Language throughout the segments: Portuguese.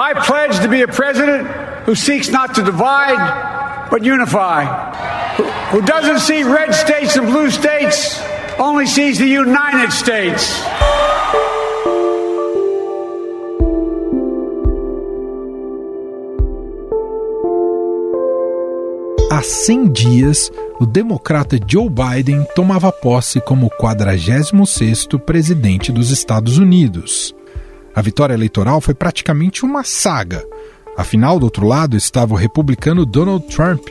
I pledge to be a president who seeks not to divide, but unify, who, doesn't see red states and blue states, only sees the United States. Há 100 dias, o democrata Joe Biden tomava posse como 46º presidente dos Estados Unidos. A vitória eleitoral foi praticamente uma saga. Afinal, do outro lado estava o republicano Donald Trump,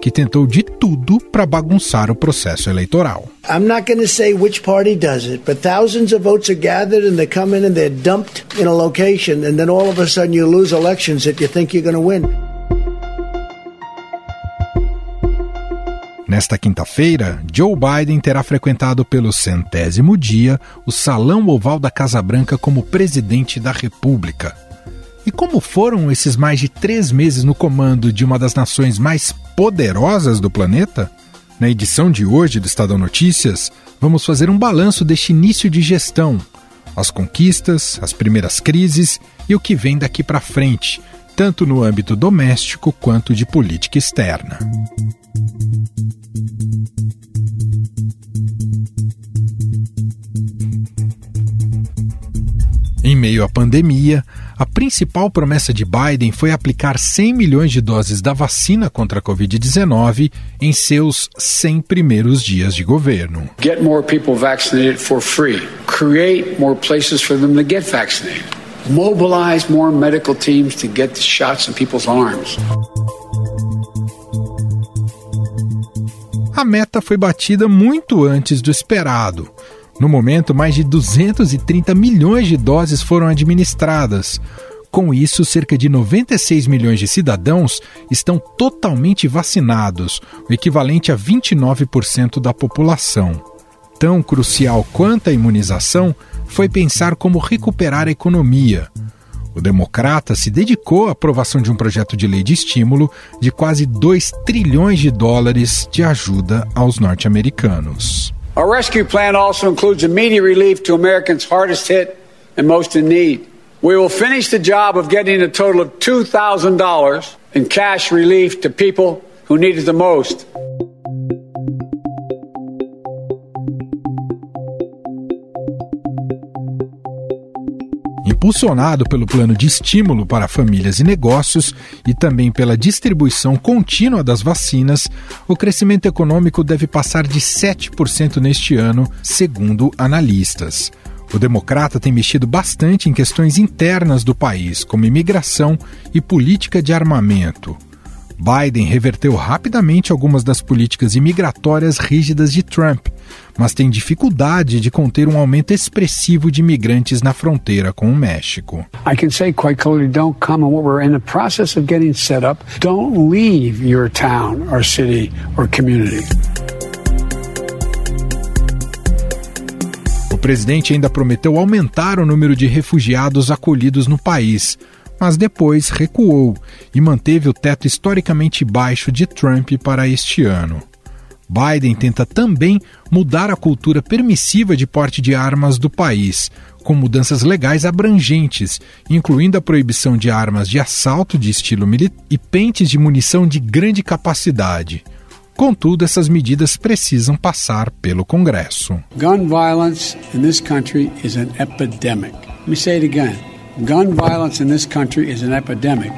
que tentou de tudo para bagunçar o processo eleitoral. I'm not going to say which party does it, but thousands of votes are gathered and they come in and they're dumped in a location and then all of a sudden you lose elections that you think you're going to win. Nesta quinta-feira, Joe Biden terá frequentado pelo centésimo dia o Salão Oval da Casa Branca como presidente da República. E como foram esses mais de três meses no comando de uma das nações mais poderosas do planeta? Na edição de hoje do Estadão Notícias, vamos fazer um balanço deste início de gestão, as conquistas, as primeiras crises e o que vem daqui para frente, tanto no âmbito doméstico quanto de política externa. Em meio à pandemia, a principal promessa de Biden foi aplicar 100 milhões de doses da vacina contra a Covid-19 em seus 100 primeiros dias de governo. Get more people vaccinated for free. Create more places for them to get vaccinated. Mobilize more medical teams to get the shots in people's arms. A meta foi batida muito antes do esperado. No momento, mais de 230 milhões de doses foram administradas. Com isso, cerca de 96 milhões de cidadãos estão totalmente vacinados, o equivalente a 29% da população. Tão crucial quanto a imunização foi pensar como recuperar a economia. O democrata se dedicou à aprovação de um projeto de lei de estímulo de quase 2 trilhões de dólares de ajuda aos norte-americanos. Our rescue plan also includes immediate relief to Americans hardest hit and most in need. We will finish the job of getting a total of $2,000 in cash relief to people who need it the most. Impulsionado pelo plano de estímulo para famílias e negócios e também pela distribuição contínua das vacinas, o crescimento econômico deve passar de 7% neste ano, segundo analistas. O democrata tem mexido bastante em questões internas do país, como imigração e política de armamento. Biden reverteu rapidamente algumas das políticas imigratórias rígidas de Trump, mas tem dificuldade de conter um aumento expressivo de imigrantes na fronteira com o México. I can say quite clearly, don't come and what we're in the process of getting set up, don't leave your town or city or community. O presidente ainda prometeu aumentar o número de refugiados acolhidos no país, mas depois recuou e manteve o teto historicamente baixo de Trump para este ano. Biden tenta também mudar a cultura permissiva de porte de armas do país, com mudanças legais abrangentes, incluindo a proibição de armas de assalto de estilo militar e pentes de munição de grande capacidade. Contudo, essas medidas precisam passar pelo Congresso. Gun violence in this country is an epidemic. Let me say it again. Gun violence in this country is an epidemic.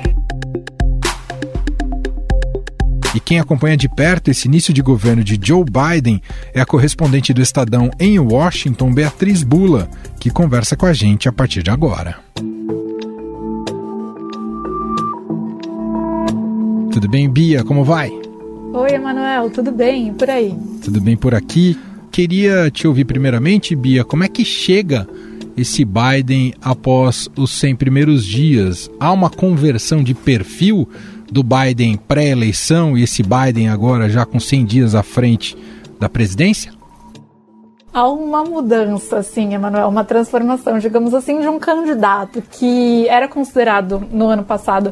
E quem acompanha de perto esse início de governo de Joe Biden é a correspondente do Estadão em Washington, Beatriz Bula, que conversa com a gente a partir de agora. Tudo bem, Bia? Como vai? Oi, Emanuel, tudo bem? E por aí? Tudo bem por aqui. Queria te ouvir primeiramente, Bia, como é que chega esse Biden após os 100 primeiros dias? Há uma conversão de perfil do Biden pré-eleição e esse Biden agora já com 100 dias à frente da presidência? Há uma mudança, sim, Emanuel, uma transformação, digamos assim, de um candidato que era considerado no ano passado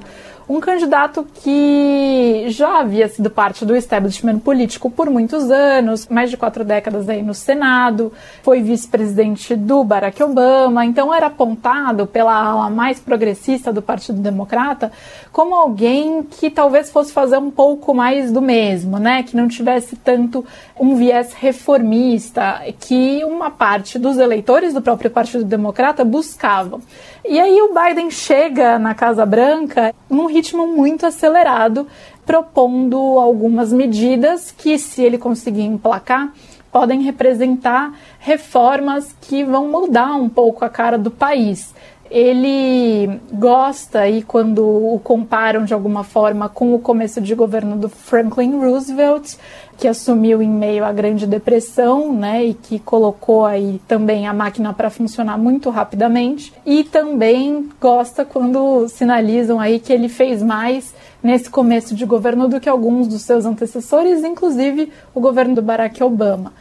um candidato que já havia sido parte do establishment político por muitos anos, mais de quatro décadas aí no Senado, foi vice-presidente do Barack Obama, então era apontado pela ala mais progressista do Partido Democrata como alguém que talvez fosse fazer um pouco mais do mesmo, né? Que não tivesse tanto um viés reformista que uma parte dos eleitores do próprio Partido Democrata buscavam. E aí o Biden chega na Casa Branca num ritmo muito acelerado, propondo algumas medidas que, se ele conseguir emplacar, podem representar reformas que vão mudar um pouco a cara do país ele gosta e quando o comparam de alguma forma com o começo de governo do Franklin Roosevelt, que assumiu em meio à Grande Depressão, né, e que colocou aí também a máquina para funcionar muito rapidamente, e também gosta quando sinalizam aí que ele fez mais nesse começo de governo do que alguns dos seus antecessores, inclusive o governo do Barack Obama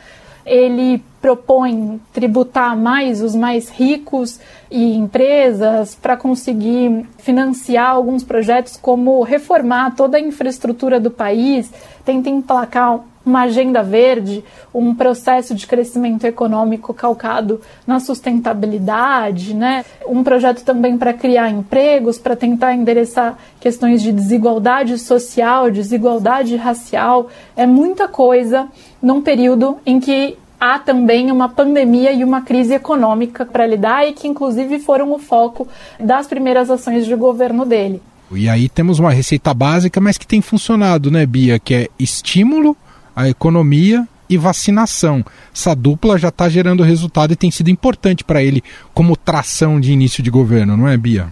ele propõe tributar mais os mais ricos e empresas para conseguir financiar alguns projetos como reformar toda a infraestrutura do país, tenta emplacar uma agenda verde, um processo de crescimento econômico calcado na sustentabilidade, né? Um projeto também para criar empregos, para tentar endereçar questões de desigualdade social, desigualdade racial, é muita coisa num período em que há também uma pandemia e uma crise econômica para lidar e que, inclusive, foram o foco das primeiras ações de governo dele. E aí temos uma receita básica, mas que tem funcionado, né, Bia? Que é estímulo à economia e vacinação. Essa dupla já está gerando resultado e tem sido importante para ele como tração de início de governo, não é, Bia?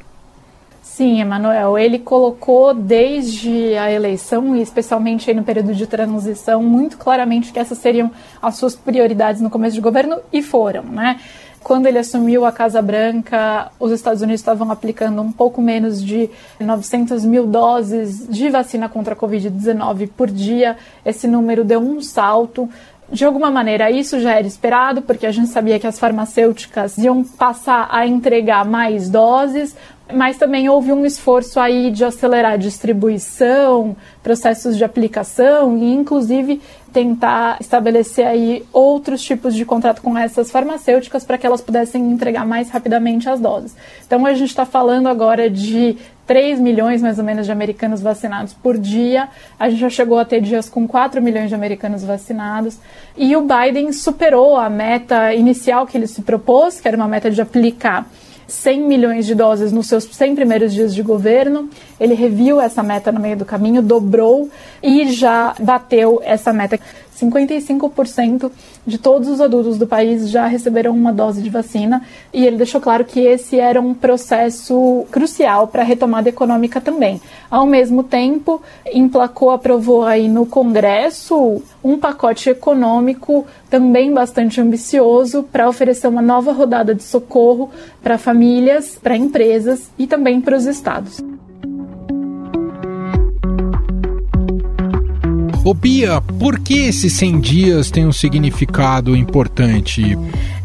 Sim, Emanuel, ele colocou desde a eleição, e especialmente no período de transição, muito claramente que essas seriam as suas prioridades no começo de governo, e foram, né? Quando ele assumiu a Casa Branca, os Estados Unidos estavam aplicando um pouco menos de 900 mil doses de vacina contra a Covid-19 por dia. Esse número deu um salto. De alguma maneira, isso já era esperado, porque a gente sabia que as farmacêuticas iam passar a entregar mais doses, mas também houve um esforço aí de acelerar a distribuição, processos de aplicação e inclusive tentar estabelecer aí outros tipos de contrato com essas farmacêuticas para que elas pudessem entregar mais rapidamente as doses. Então a gente está falando agora de 3 milhões mais ou menos de americanos vacinados por dia. A gente já chegou a ter dias com 4 milhões de americanos vacinados. E o Biden superou a meta inicial que ele se propôs, que era uma meta de aplicar 100 milhões de doses nos seus 100 primeiros dias de governo. Ele reviu essa meta no meio do caminho, dobrou e já bateu essa meta. 55% de todos os adultos do país já receberam uma dose de vacina e ele deixou claro que esse era um processo crucial para a retomada econômica também. Ao mesmo tempo, emplacou, aprovou aí no Congresso um pacote econômico também bastante ambicioso para oferecer uma nova rodada de socorro para famílias, para empresas e também para os estados. Ô Bia, por que esses 100 dias têm um significado importante?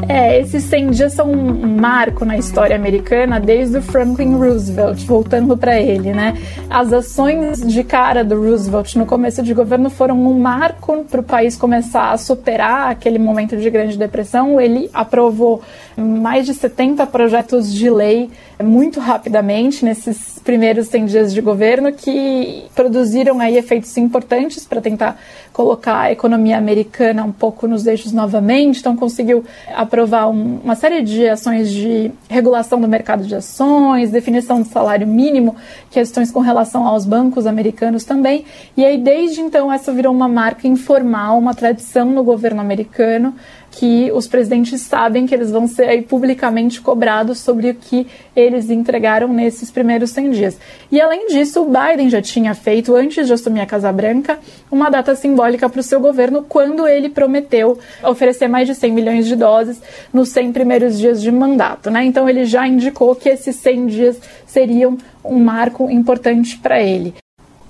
É, esses 100 dias são um marco na história americana desde o Franklin Roosevelt, voltando para ele, né? As ações de cara do Roosevelt no começo de governo foram um marco para o país começar a superar aquele momento de grande depressão. Ele aprovou mais de 70 projetos de lei muito rapidamente nesses primeiros 100 dias de governo que produziram aí efeitos importantes para tentar colocar a economia americana um pouco nos eixos novamente. Então conseguiu aprovar um, uma série de ações de regulação do mercado de ações, definição do salário mínimo, questões com relação aos bancos americanos também. E aí desde então essa virou uma marca informal, uma tradição no governo americano que os presidentes sabem que eles vão ser aí publicamente cobrados sobre o que eles entregaram nesses primeiros 100 dias. E além disso, o Biden já tinha feito, antes de assumir a Casa Branca, uma data simbólica para o seu governo quando ele prometeu oferecer mais de 100 milhões de doses nos 100 primeiros dias de mandato. Né? Então ele já indicou que esses 100 dias seriam um marco importante para ele.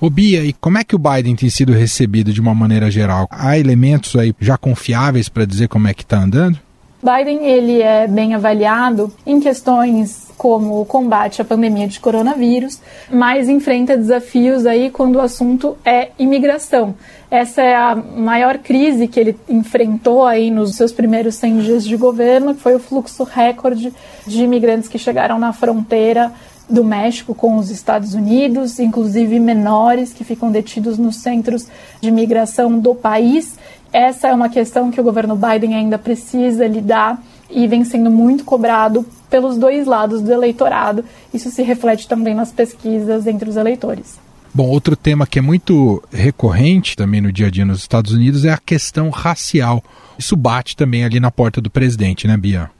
Ô Bia, e como é que o Biden tem sido recebido de uma maneira geral? Há elementos aí já confiáveis para dizer como é que está andando? Biden ele é bem avaliado em questões como o combate à pandemia de coronavírus, mas enfrenta desafios aí quando o assunto é imigração. Essa é a maior crise que ele enfrentou aí nos seus primeiros 100 dias de governo, que foi o fluxo recorde de imigrantes que chegaram na fronteira do México com os Estados Unidos, inclusive menores que ficam detidos nos centros de imigração do país. Essa é uma questão que o governo Biden ainda precisa lidar e vem sendo muito cobrado pelos dois lados do eleitorado. Isso se reflete também nas pesquisas entre os eleitores. Bom, outro tema que é muito recorrente também no dia a dia nos Estados Unidos é a questão racial. Isso bate também ali na porta do presidente, né, Bia?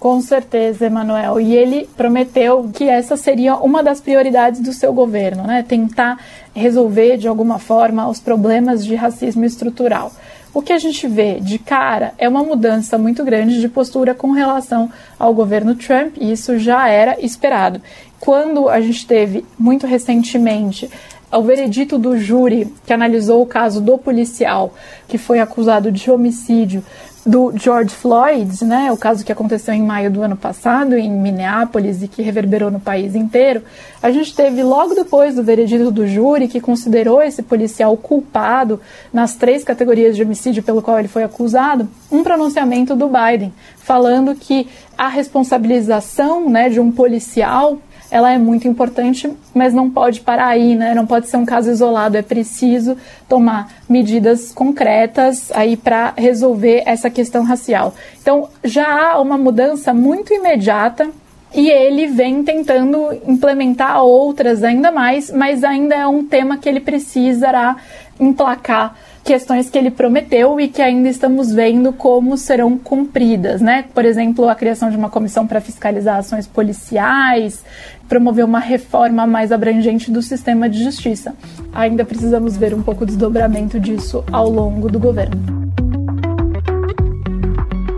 Com certeza, Emanuel. E ele prometeu que essa seria uma das prioridades do seu governo, né? Tentar resolver de alguma forma os problemas de racismo estrutural. O que a gente vê de cara é uma mudança muito grande de postura com relação ao governo Trump, e isso já era esperado. Quando a gente teve muito recentemente o veredito do júri que analisou o caso do policial que foi acusado de homicídio do George Floyd, né, o caso que aconteceu em maio do ano passado em Minneapolis e que reverberou no país inteiro, a gente teve logo depois do veredito do júri que considerou esse policial culpado nas três categorias de homicídio pelo qual ele foi acusado, um pronunciamento do Biden falando que a responsabilização, né, de um policial ela é muito importante, mas não pode parar aí, né? Não pode ser um caso isolado, é preciso tomar medidas concretas aí para resolver essa questão racial. Então, já há uma mudança muito imediata e ele vem tentando implementar outras ainda mais, mas ainda é um tema que ele precisará emplacar questões que ele prometeu e que ainda estamos vendo como serão cumpridas, né? Por exemplo, a criação de uma comissão para fiscalizar ações policiais, promover uma reforma mais abrangente do sistema de justiça. Ainda precisamos ver um pouco o desdobramento disso ao longo do governo.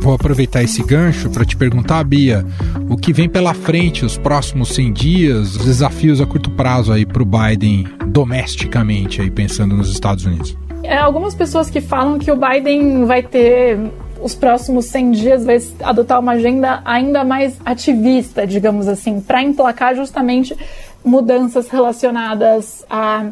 Vou aproveitar esse gancho para te perguntar, Bia, o que vem pela frente, os próximos 100 dias, os desafios a curto prazo aí para o Biden domesticamente, aí pensando nos Estados Unidos? É, algumas pessoas que falam que o Biden vai ter os próximos 100 dias vai adotar uma agenda ainda mais ativista, digamos assim, para emplacar justamente mudanças relacionadas a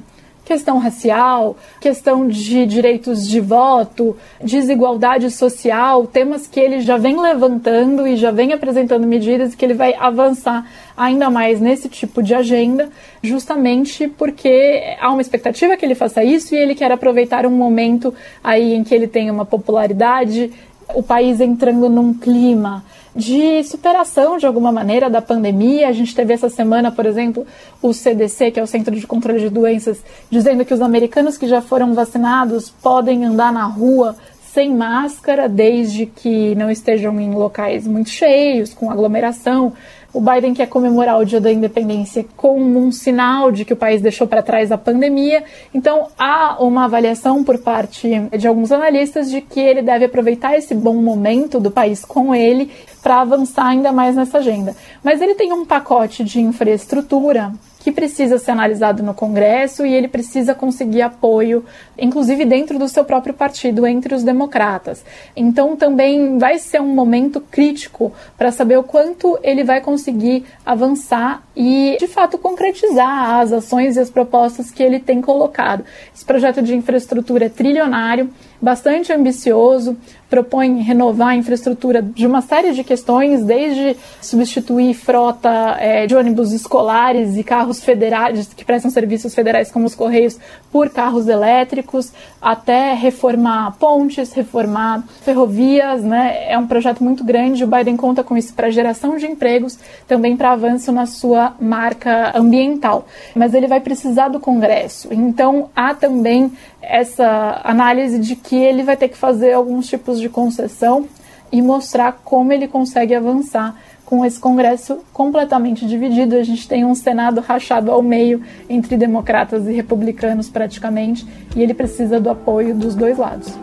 questão racial, questão de direitos de voto, desigualdade social, temas que ele já vem levantando e já vem apresentando medidas que ele vai avançar ainda mais nesse tipo de agenda, justamente porque há uma expectativa que ele faça isso e ele quer aproveitar um momento aí em que ele tem uma popularidade, o país entrando num clima de superação de alguma maneira da pandemia. A gente teve essa semana, por exemplo, o CDC, que é o Centro de Controle de Doenças, dizendo que os americanos que já foram vacinados podem andar na rua sem máscara, desde que não estejam em locais muito cheios, com aglomeração. O Biden quer comemorar o Dia da Independência como um sinal de que o país deixou para trás a pandemia. Então, há uma avaliação por parte de alguns analistas de que ele deve aproveitar esse bom momento do país com ele para avançar ainda mais nessa agenda. Mas ele tem um pacote de infraestrutura que precisa ser analisado no Congresso e ele precisa conseguir apoio, inclusive dentro do seu próprio partido, entre os democratas. Então também vai ser um momento crítico para saber o quanto ele vai conseguir avançar e, de fato, concretizar as ações e as propostas que ele tem colocado. Esse projeto de infraestrutura é trilionário bastante ambicioso, propõe renovar a infraestrutura de uma série de questões, desde substituir frota é, de ônibus escolares e carros federais que prestam serviços federais como os Correios por carros elétricos, até reformar pontes, reformar ferrovias, né? É um projeto muito grande. O Biden conta com isso para geração de empregos, também para avanço na sua marca ambiental. Mas ele vai precisar do Congresso. Então há também essa análise de que ele vai ter que fazer alguns tipos de concessão e mostrar como ele consegue avançar com esse Congresso completamente dividido. A gente tem um Senado rachado ao meio entre democratas e republicanos praticamente, e ele precisa do apoio dos dois lados.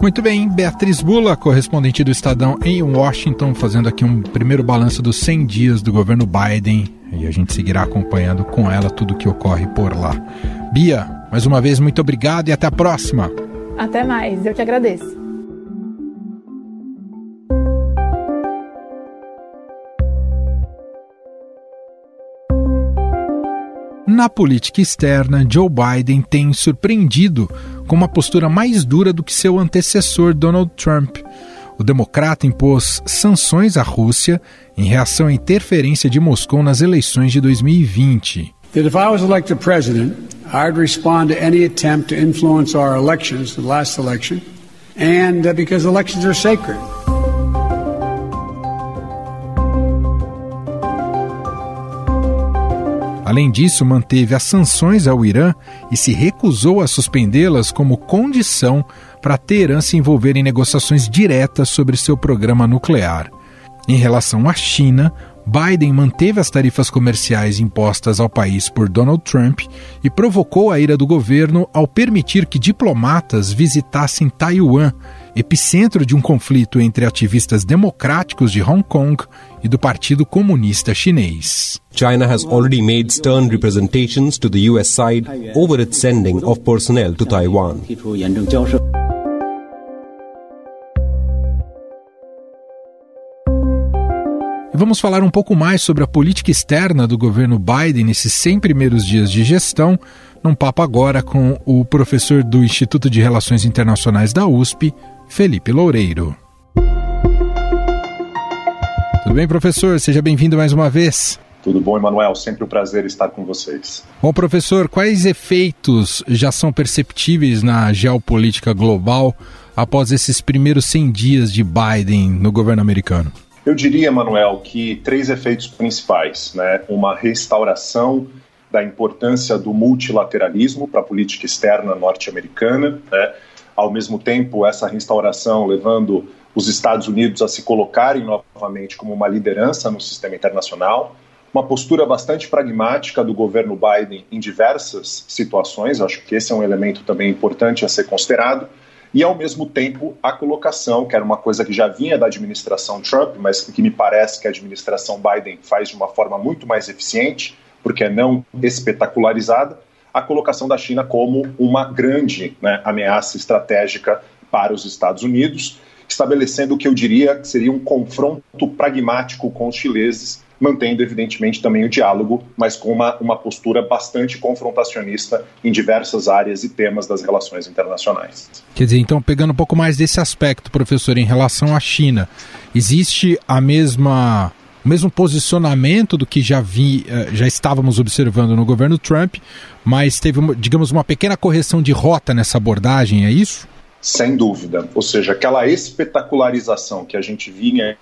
Muito bem, Beatriz Bula, correspondente do Estadão em Washington, fazendo aqui um primeiro balanço dos 100 dias do governo Biden e a gente seguirá acompanhando com ela tudo o que ocorre por lá. Bia, mais uma vez, muito obrigado e até a próxima. Até mais, eu que agradeço. Na política externa, Joe Biden tem surpreendido com uma postura mais dura do que seu antecessor Donald Trump. O democrata impôs sanções à Rússia em reação à interferência de Moscou nas eleições de 2020. That if I was elected president, I'd respond to any attempt to influence our elections, the last election, and uh, because elections are sacred. Além disso, manteve as sanções ao Irã e se recusou a suspendê-las como condição para Teherã se envolver em negociações diretas sobre seu programa nuclear. Em relação à China, Biden manteve as tarifas comerciais impostas ao país por Donald Trump e provocou a ira do governo ao permitir que diplomatas visitassem Taiwan, epicentro de um conflito entre ativistas democráticos de Hong Kong e do Partido Comunista Chinês. China has already made stern representations to the US side over its sending of personnel to Taiwan. E vamos falar um pouco mais sobre a política externa do governo Biden nesses 100 primeiros dias de gestão, num papo agora com o professor do Instituto de Relações Internacionais da USP, Felipe Loureiro. Tudo bem, professor? Seja bem-vindo mais uma vez. Tudo bom, Emanuel? Sempre um prazer estar com vocês. Bom, professor, quais efeitos já são perceptíveis na geopolítica global após esses primeiros 100 dias de Biden no governo americano? Eu diria, Manuel, que três efeitos principais, né? Uma restauração da importância do multilateralismo para a política externa norte-americana, né? Ao mesmo tempo, essa restauração levando os Estados Unidos a se colocarem novamente como uma liderança no sistema internacional, uma postura bastante pragmática do governo Biden em diversas situações, acho que esse é um elemento também importante a ser considerado, e, ao mesmo tempo, a colocação, que era uma coisa que já vinha da administração Trump, mas que me parece que a administração Biden faz de uma forma muito mais eficiente, porque é não espetacularizada, a colocação da China como uma grande né, ameaça estratégica para os Estados Unidos, estabelecendo o que eu diria que seria um confronto pragmático com os chineses mantendo, evidentemente, também o diálogo, mas com uma, uma postura bastante confrontacionista em diversas áreas e temas das relações internacionais. Quer dizer, então, pegando um pouco mais desse aspecto, professor, em relação à China, existe a mesma o mesmo posicionamento do que já vi, eh, já estávamos observando no governo Trump, mas teve, digamos, uma pequena correção de rota nessa abordagem, é isso? Sem dúvida. Ou seja, aquela espetacularização que a gente vinha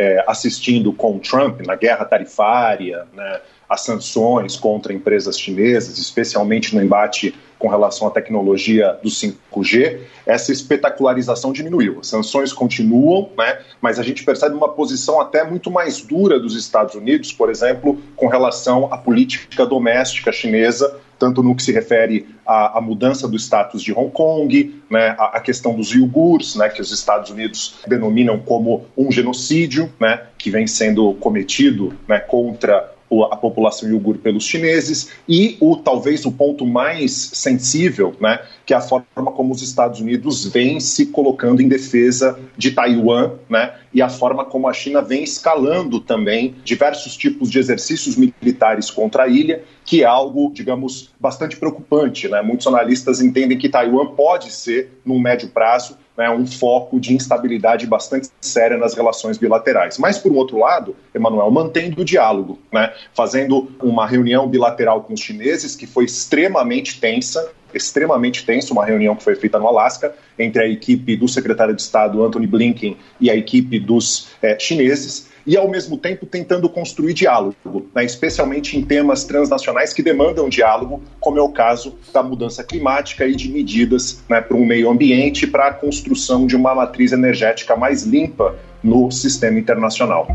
é, assistindo com Trump na guerra tarifária, né, as sanções contra empresas chinesas, especialmente no embate com relação à tecnologia do 5G, essa espetacularização diminuiu. As sanções continuam, né, mas a gente percebe uma posição até muito mais dura dos Estados Unidos, por exemplo, com relação à política doméstica chinesa tanto no que se refere à, à mudança do status de Hong Kong, né, a, questão dos iogures, né, que os Estados Unidos denominam como um genocídio, né, que vem sendo cometido né, contra a população iugur pelos chineses e o talvez o ponto mais sensível, né, que é a forma como os Estados Unidos vêm se colocando em defesa de Taiwan, né, e a forma como a China vem escalando também diversos tipos de exercícios militares contra a ilha, que é algo, digamos, bastante preocupante, né? Muitos analistas entendem que Taiwan pode ser, no médio prazo, né, um foco de instabilidade bastante séria nas relações bilaterais. Mas, por um outro lado, Emanuel, mantendo o diálogo, né, fazendo uma reunião bilateral com os chineses que foi extremamente tensa, extremamente tensa, uma reunião que foi feita no Alasca entre a equipe do secretário de Estado Anthony Blinken e a equipe dos é, chineses e, ao mesmo tempo, tentando construir diálogo, né, especialmente em temas transnacionais que demandam diálogo, como é o caso da mudança climática e de medidas né, para o meio ambiente para a construção de uma matriz energética mais limpa no sistema internacional.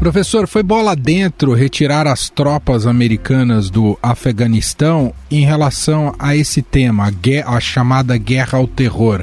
Professor, foi bola dentro retirar as tropas americanas do Afeganistão em relação a esse tema, a, a chamada guerra ao terror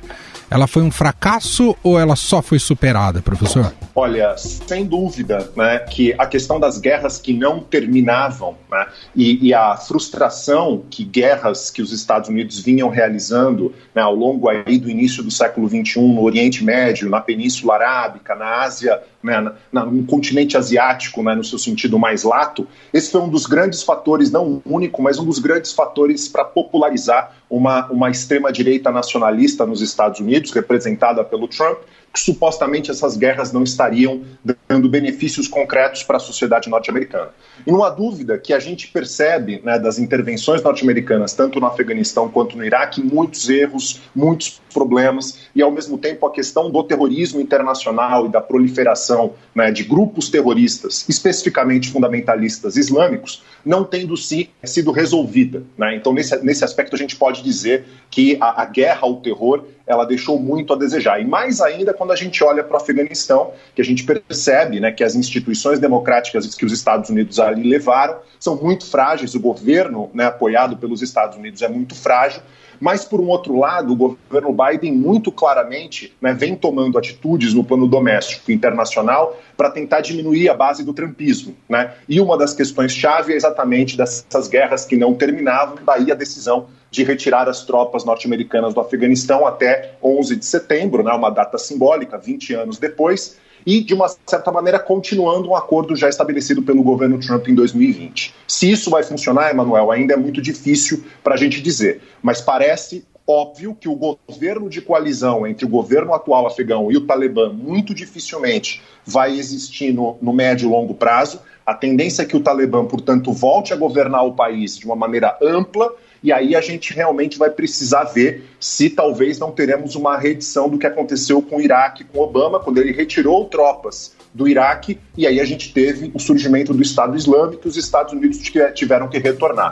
ela foi um fracasso ou ela só foi superada, professor? Olha, sem dúvida, né, que a questão das guerras que não terminavam né, e, e, a frustração que guerras que os Estados Unidos vinham realizando né, ao longo aí do início do século XXI no Oriente Médio, na Península Arábica, na Ásia, né, na, no continente asiático, né, no seu sentido mais lato, esse foi um dos grandes fatores, não único, mas um dos grandes fatores para popularizar uma, uma extrema-direita nacionalista nos Estados Unidos, representada pelo Trump, que supostamente essas guerras não estariam dando benefícios concretos para a sociedade norte-americana. E não há dúvida que a gente percebe né, das intervenções norte-americanas, tanto no Afeganistão quanto no Iraque, muitos erros, muitos problemas, e ao mesmo tempo a questão do terrorismo internacional e da proliferação né, de grupos terroristas, especificamente fundamentalistas islâmicos, não tendo se, sido resolvida. Né? Então, nesse, nesse aspecto, a gente pode dizer que a, a guerra ao terror ela deixou muito a desejar. E mais ainda quando a gente olha para o Afeganistão, que a gente percebe né, que as instituições democráticas que os Estados Unidos ali levaram são muito frágeis, o governo né, apoiado pelos Estados Unidos é muito frágil, mas, por um outro lado, o governo Biden muito claramente né, vem tomando atitudes no plano doméstico e internacional para tentar diminuir a base do trumpismo. Né? E uma das questões-chave é exatamente dessas guerras que não terminavam, daí a decisão de retirar as tropas norte-americanas do Afeganistão até 11 de setembro, né, uma data simbólica, 20 anos depois, e, de uma certa maneira, continuando um acordo já estabelecido pelo governo Trump em 2020. Se isso vai funcionar, Emanuel, ainda é muito difícil para a gente dizer, mas parece óbvio que o governo de coalizão entre o governo atual afegão e o Talibã muito dificilmente vai existir no, no médio e longo prazo. A tendência é que o Talibã, portanto, volte a governar o país de uma maneira ampla e aí a gente realmente vai precisar ver se talvez não teremos uma reedição do que aconteceu com o Iraque, com Obama, quando ele retirou tropas do Iraque, e aí a gente teve o surgimento do Estado Islâmico e os Estados Unidos tiveram que retornar.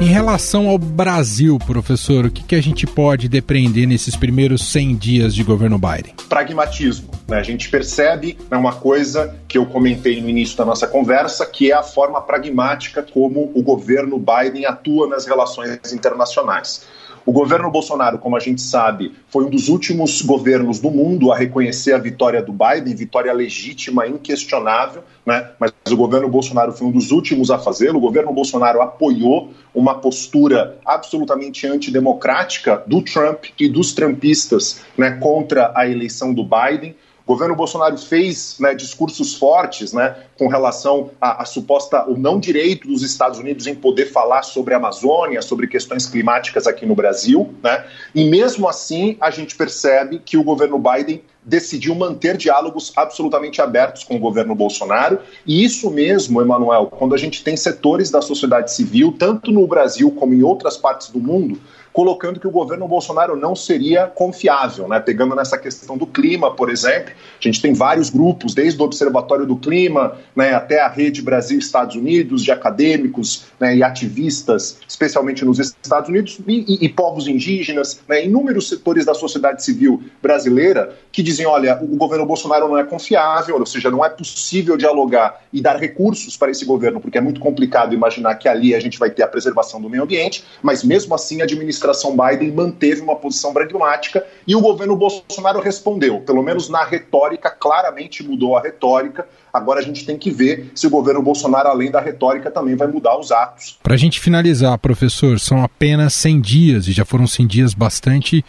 Em relação ao Brasil, professor, o que, que a gente pode depreender nesses primeiros 100 dias de governo Biden? Pragmatismo. Né? A gente percebe né, uma coisa que eu comentei no início da nossa conversa, que é a forma pragmática como o governo Biden atua nas relações internacionais. O governo Bolsonaro, como a gente sabe, foi um dos últimos governos do mundo a reconhecer a vitória do Biden, vitória legítima, inquestionável, né? mas o governo Bolsonaro foi um dos últimos a fazê-lo. O governo Bolsonaro apoiou uma postura absolutamente antidemocrática do Trump e dos trumpistas né, contra a eleição do Biden. O governo Bolsonaro fez né, discursos fortes né, com relação à, suposta o não direito dos Estados Unidos em poder falar sobre a Amazônia, sobre questões climáticas aqui no Brasil, né? E mesmo assim a gente percebe que o governo Biden decidiu manter diálogos absolutamente abertos com o governo Bolsonaro. E isso mesmo, Emanuel, quando a gente tem setores da sociedade civil, tanto no Brasil como em outras partes do mundo, colocando que o governo Bolsonaro não seria confiável, né? Pegando nessa questão do clima, por exemplo, a gente tem vários grupos, desde o Observatório do Clima, né, até a Rede Brasil Estados Unidos, de acadêmicos né, e ativistas, especialmente nos Estados Unidos, e, e, e povos indígenas, né, inúmeros setores da sociedade civil brasileira que dizem, olha, o governo Bolsonaro não é confiável, ou seja, não é possível dialogar e dar recursos para esse governo, porque é muito complicado imaginar que ali a gente vai ter a preservação do meio ambiente, mas mesmo assim a administração administração Biden manteve uma posição pragmática e o governo Bolsonaro respondeu, pelo menos na retórica, claramente mudou a retórica. Agora a gente tem que ver se o governo Bolsonaro, além da retórica, também vai mudar os atos. Para a gente finalizar, professor, são apenas 100 dias e já foram 100 dias bastante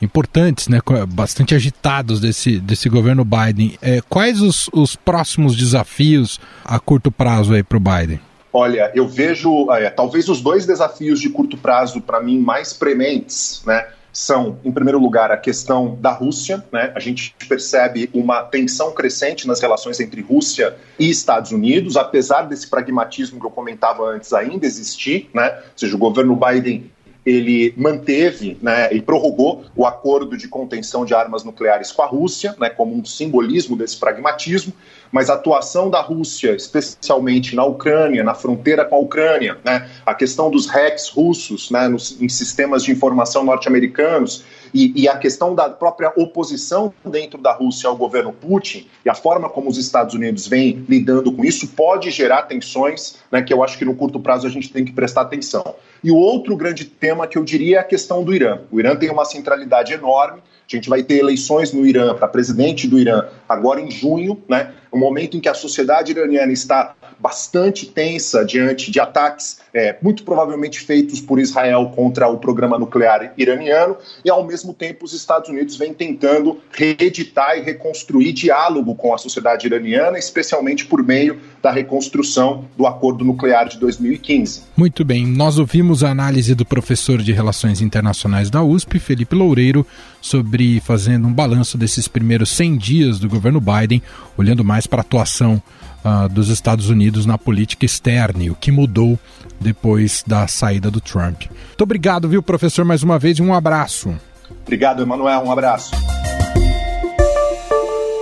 importantes, né, bastante agitados desse, desse governo Biden. É, quais os, os próximos desafios a curto prazo aí para o Biden? Olha, eu vejo é, talvez os dois desafios de curto prazo para mim mais prementes, né? São, em primeiro lugar, a questão da Rússia. Né? A gente percebe uma tensão crescente nas relações entre Rússia e Estados Unidos, apesar desse pragmatismo que eu comentava antes ainda existir. Né? Ou seja, o governo Biden ele manteve né, e prorrogou o acordo de contenção de armas nucleares com a Rússia, né, como um simbolismo desse pragmatismo, mas a atuação da Rússia, especialmente na Ucrânia, na fronteira com a Ucrânia, né, a questão dos hacks russos né, nos, em sistemas de informação norte-americanos e, e, a questão da própria oposição dentro da Rússia ao governo Putin e a forma como os Estados Unidos vêm lidando com isso pode gerar tensões né, que eu acho que no curto prazo a gente tem que prestar atenção. E o outro grande tema que eu diria é a questão do Irã. O Irã tem uma centralidade enorme. A gente vai ter eleições no Irã para presidente do Irã agora em junho, né? Um momento em que a sociedade iraniana está bastante tensa diante de ataques é, muito provavelmente feitos por Israel contra o programa nuclear iraniano, e ao mesmo tempo os Estados Unidos vêm tentando reeditar e reconstruir diálogo com a sociedade iraniana, especialmente por meio da reconstrução do acordo nuclear de 2015. Muito bem, nós ouvimos a análise do professor de Relações Internacionais da USP, Felipe Loureiro, sobre fazendo um balanço desses primeiros 100 dias do governo Biden, olhando mais para a atuação uh, dos Estados Unidos na política externa e o que mudou depois da saída do Trump. Muito obrigado, viu, professor, mais uma vez e um abraço. Obrigado, Emanuel. Um abraço.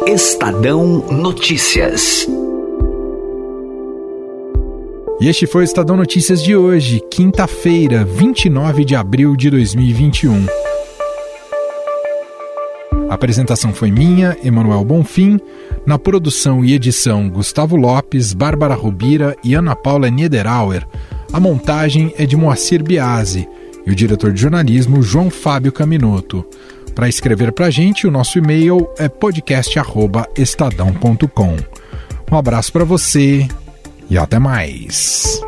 Estadão Notícias. E este foi o Estadão Notícias de hoje, quinta-feira, 29 de abril de 2021. A apresentação foi minha, Emanuel Bonfim. Na produção e edição, Gustavo Lopes, Bárbara Rubira e Ana Paula Niederauer. A montagem é de Moacir Biasi e o diretor de jornalismo, João Fábio Caminoto. Para escrever para a gente, o nosso e-mail é podcast.estadão.com. Um abraço para você e até mais.